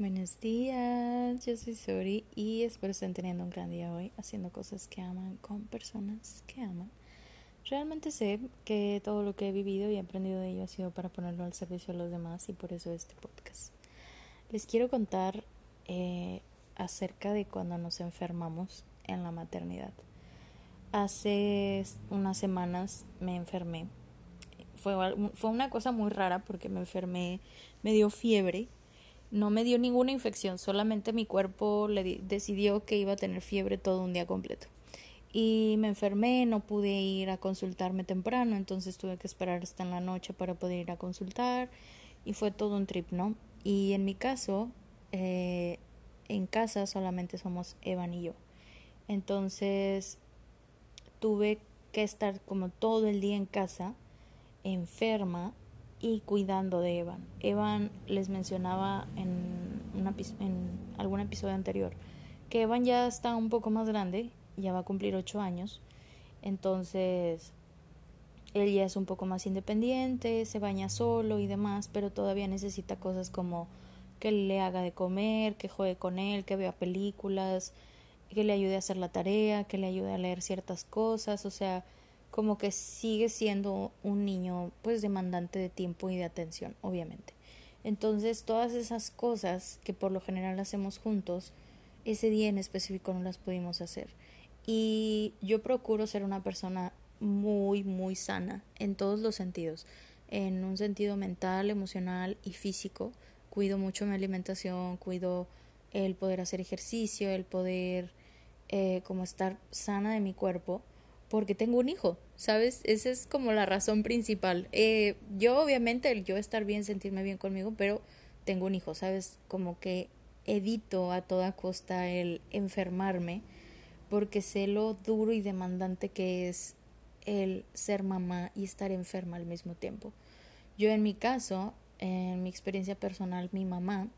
Buenos días, yo soy Sori y espero estén teniendo un gran día hoy haciendo cosas que aman con personas que aman. Realmente sé que todo lo que he vivido y aprendido de ello ha sido para ponerlo al servicio de los demás y por eso este podcast. Les quiero contar eh, acerca de cuando nos enfermamos en la maternidad. Hace unas semanas me enfermé. Fue, fue una cosa muy rara porque me enfermé, me dio fiebre no me dio ninguna infección, solamente mi cuerpo le decidió que iba a tener fiebre todo un día completo. Y me enfermé, no pude ir a consultarme temprano, entonces tuve que esperar hasta en la noche para poder ir a consultar y fue todo un trip, ¿no? Y en mi caso, eh, en casa solamente somos Evan y yo. Entonces tuve que estar como todo el día en casa, enferma, y cuidando de Evan. Evan les mencionaba en, en algún episodio anterior que Evan ya está un poco más grande, ya va a cumplir ocho años, entonces él ya es un poco más independiente, se baña solo y demás, pero todavía necesita cosas como que le haga de comer, que juegue con él, que vea películas, que le ayude a hacer la tarea, que le ayude a leer ciertas cosas, o sea, como que sigue siendo un niño pues demandante de tiempo y de atención, obviamente. Entonces todas esas cosas que por lo general hacemos juntos, ese día en específico no las pudimos hacer. Y yo procuro ser una persona muy, muy sana en todos los sentidos, en un sentido mental, emocional y físico. Cuido mucho mi alimentación, cuido el poder hacer ejercicio, el poder eh, como estar sana de mi cuerpo porque tengo un hijo, ¿sabes? Esa es como la razón principal. Eh, yo obviamente el yo estar bien, sentirme bien conmigo, pero tengo un hijo, ¿sabes? Como que evito a toda costa el enfermarme porque sé lo duro y demandante que es el ser mamá y estar enferma al mismo tiempo. Yo en mi caso, en mi experiencia personal, mi mamá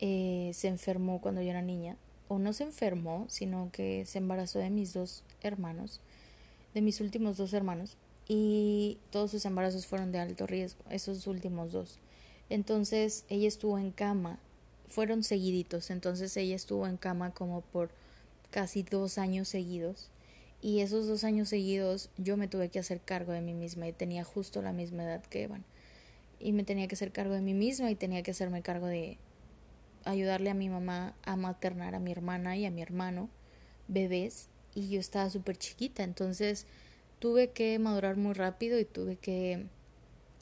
eh, se enfermó cuando yo era niña, o no se enfermó, sino que se embarazó de mis dos hermanos de mis últimos dos hermanos y todos sus embarazos fueron de alto riesgo, esos últimos dos. Entonces ella estuvo en cama, fueron seguiditos, entonces ella estuvo en cama como por casi dos años seguidos y esos dos años seguidos yo me tuve que hacer cargo de mí misma y tenía justo la misma edad que Evan y me tenía que hacer cargo de mí misma y tenía que hacerme cargo de ayudarle a mi mamá a maternar a mi hermana y a mi hermano bebés y yo estaba súper chiquita, entonces tuve que madurar muy rápido y tuve que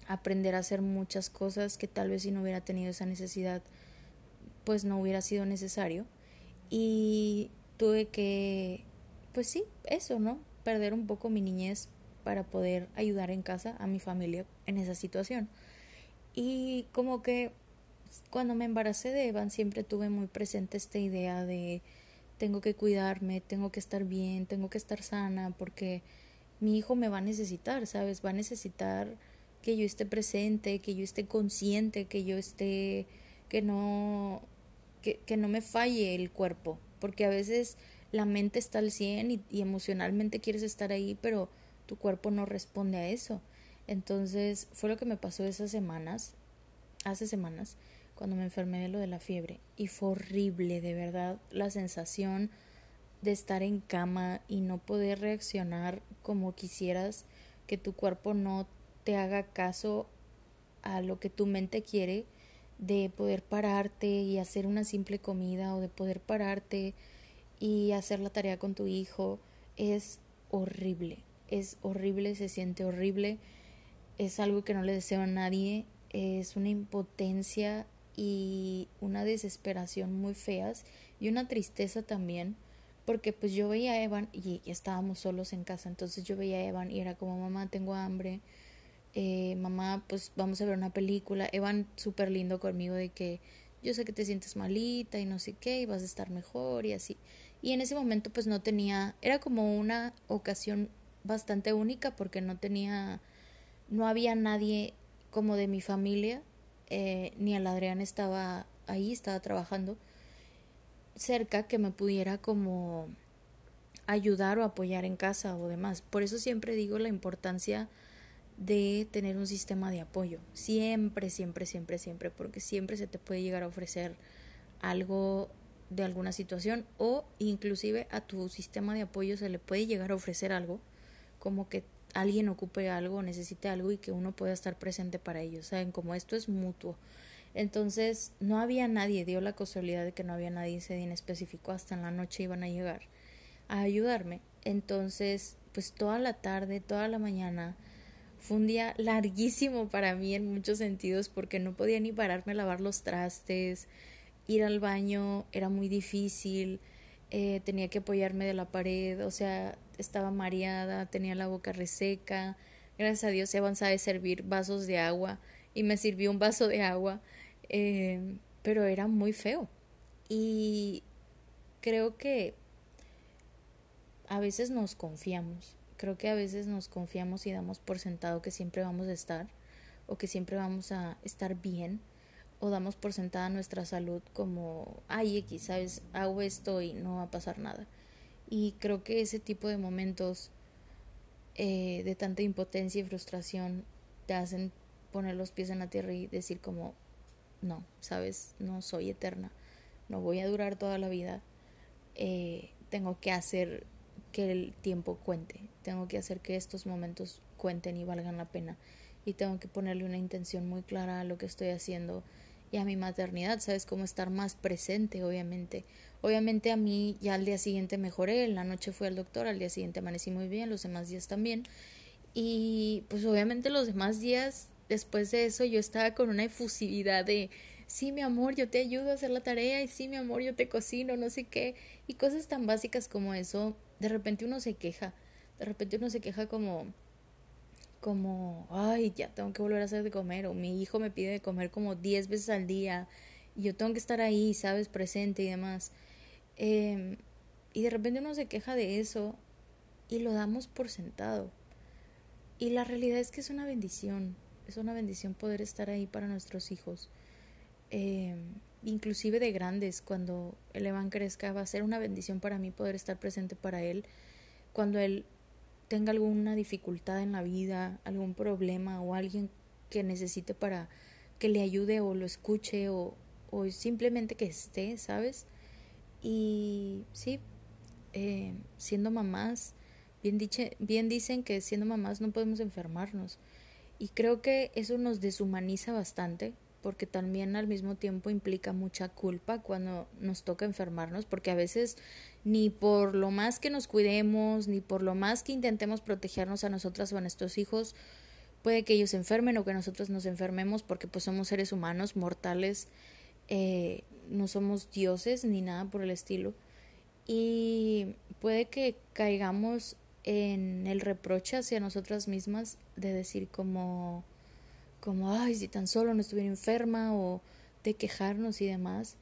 aprender a hacer muchas cosas que tal vez si no hubiera tenido esa necesidad, pues no hubiera sido necesario. Y tuve que, pues sí, eso, ¿no? Perder un poco mi niñez para poder ayudar en casa a mi familia en esa situación. Y como que cuando me embaracé de Evan siempre tuve muy presente esta idea de tengo que cuidarme, tengo que estar bien, tengo que estar sana, porque mi hijo me va a necesitar, ¿sabes? Va a necesitar que yo esté presente, que yo esté consciente, que yo esté, que no, que, que no me falle el cuerpo, porque a veces la mente está al 100 y, y emocionalmente quieres estar ahí, pero tu cuerpo no responde a eso. Entonces fue lo que me pasó esas semanas, hace semanas, cuando me enfermé de lo de la fiebre y fue horrible, de verdad, la sensación de estar en cama y no poder reaccionar como quisieras, que tu cuerpo no te haga caso a lo que tu mente quiere, de poder pararte y hacer una simple comida o de poder pararte y hacer la tarea con tu hijo, es horrible, es horrible, se siente horrible, es algo que no le deseo a nadie, es una impotencia y una desesperación muy feas y una tristeza también porque pues yo veía a Evan y, estábamos solos en casa entonces yo veía a Evan y era como mamá tengo hambre eh, mamá pues vamos a ver una película Evan súper lindo conmigo de que yo sé que te sientes malita y no sé qué y vas a estar mejor y así y en ese momento pues no tenía era como una ocasión bastante única porque no tenía no había nadie como de mi familia eh, ni el Adrián estaba ahí, estaba trabajando cerca que me pudiera como ayudar o apoyar en casa o demás. Por eso siempre digo la importancia de tener un sistema de apoyo. Siempre, siempre, siempre, siempre, porque siempre se te puede llegar a ofrecer algo de alguna situación o inclusive a tu sistema de apoyo se le puede llegar a ofrecer algo como que alguien ocupe algo, necesite algo y que uno pueda estar presente para ellos. Saben, como esto es mutuo. Entonces, no había nadie, dio la casualidad de que no había nadie ese día en específico, hasta en la noche iban a llegar a ayudarme. Entonces, pues toda la tarde, toda la mañana, fue un día larguísimo para mí en muchos sentidos porque no podía ni pararme a lavar los trastes, ir al baño era muy difícil, eh, tenía que apoyarme de la pared, o sea, estaba mareada, tenía la boca reseca. Gracias a Dios se de servir vasos de agua y me sirvió un vaso de agua, eh, pero era muy feo. Y creo que a veces nos confiamos, creo que a veces nos confiamos y damos por sentado que siempre vamos a estar o que siempre vamos a estar bien o damos por sentada nuestra salud como, ay, X, sabes, hago esto y no va a pasar nada. Y creo que ese tipo de momentos eh, de tanta impotencia y frustración te hacen poner los pies en la tierra y decir como, no, sabes, no soy eterna, no voy a durar toda la vida, eh, tengo que hacer que el tiempo cuente, tengo que hacer que estos momentos cuenten y valgan la pena y tengo que ponerle una intención muy clara a lo que estoy haciendo y a mi maternidad, ¿sabes? Cómo estar más presente, obviamente. Obviamente a mí ya al día siguiente mejoré, en la noche fui al doctor, al día siguiente amanecí muy bien, los demás días también. Y pues obviamente los demás días, después de eso, yo estaba con una efusividad de, sí, mi amor, yo te ayudo a hacer la tarea, y sí, mi amor, yo te cocino, no sé qué. Y cosas tan básicas como eso, de repente uno se queja, de repente uno se queja como como, ay, ya tengo que volver a hacer de comer, o mi hijo me pide de comer como 10 veces al día, y yo tengo que estar ahí, sabes, presente y demás. Em, y de repente uno se queja de eso y lo damos por sentado. Y la realidad es que es una bendición, es una bendición poder estar ahí para nuestros hijos. Eh, inclusive de grandes, cuando el Evan crezca, va a ser una bendición para mí poder estar presente para él. Cuando él tenga alguna dificultad en la vida, algún problema o alguien que necesite para que le ayude o lo escuche o, o simplemente que esté, ¿sabes? Y sí, eh, siendo mamás, bien, bien dicen que siendo mamás no podemos enfermarnos. Y creo que eso nos deshumaniza bastante, porque también al mismo tiempo implica mucha culpa cuando nos toca enfermarnos, porque a veces ni por lo más que nos cuidemos, ni por lo más que intentemos protegernos a nosotras o a nuestros hijos, puede que ellos se enfermen o que nosotros nos enfermemos porque pues somos seres humanos, mortales, eh, no somos dioses ni nada por el estilo. Y puede que caigamos en el reproche hacia nosotras mismas de decir como, como, ay, si tan solo no estuviera enferma o de quejarnos y demás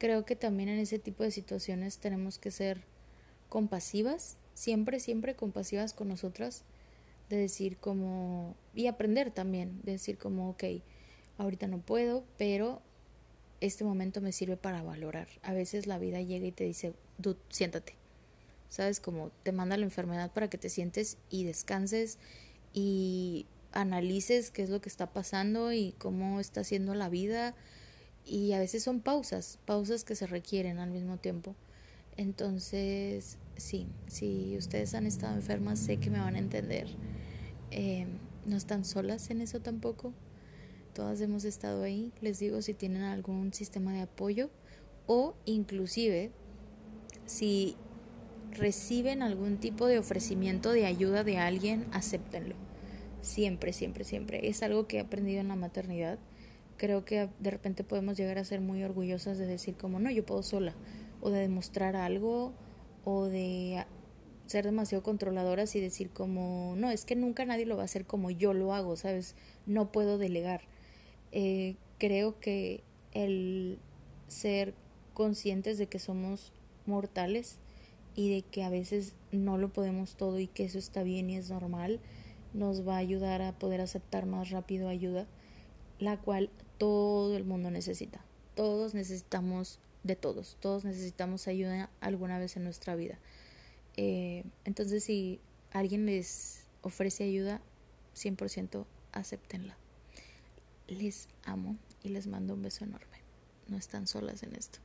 creo que también en ese tipo de situaciones tenemos que ser compasivas, siempre, siempre compasivas con nosotras, de decir como, y aprender también, de decir como, ok, ahorita no puedo, pero este momento me sirve para valorar. A veces la vida llega y te dice, dude, siéntate. ¿Sabes? Como te manda la enfermedad para que te sientes y descanses y analices qué es lo que está pasando y cómo está siendo la vida y a veces son pausas, pausas que se requieren al mismo tiempo. Entonces, sí, si ustedes han estado enfermas, sé que me van a entender. Eh, no están solas en eso tampoco. Todas hemos estado ahí. Les digo si tienen algún sistema de apoyo o inclusive si reciben algún tipo de ofrecimiento de ayuda de alguien, acéptenlo. Siempre, siempre, siempre. Es algo que he aprendido en la maternidad creo que de repente podemos llegar a ser muy orgullosas de decir como no, yo puedo sola, o de demostrar algo, o de ser demasiado controladoras y decir como no, es que nunca nadie lo va a hacer como yo lo hago, ¿sabes? No puedo delegar. Eh, creo que el ser conscientes de que somos mortales y de que a veces no lo podemos todo y que eso está bien y es normal, nos va a ayudar a poder aceptar más rápido ayuda, la cual todo el mundo necesita. Todos necesitamos de todos. Todos necesitamos ayuda alguna vez en nuestra vida. Eh, entonces, si alguien les ofrece ayuda, 100% acéptenla. Les amo y les mando un beso enorme. No están solas en esto.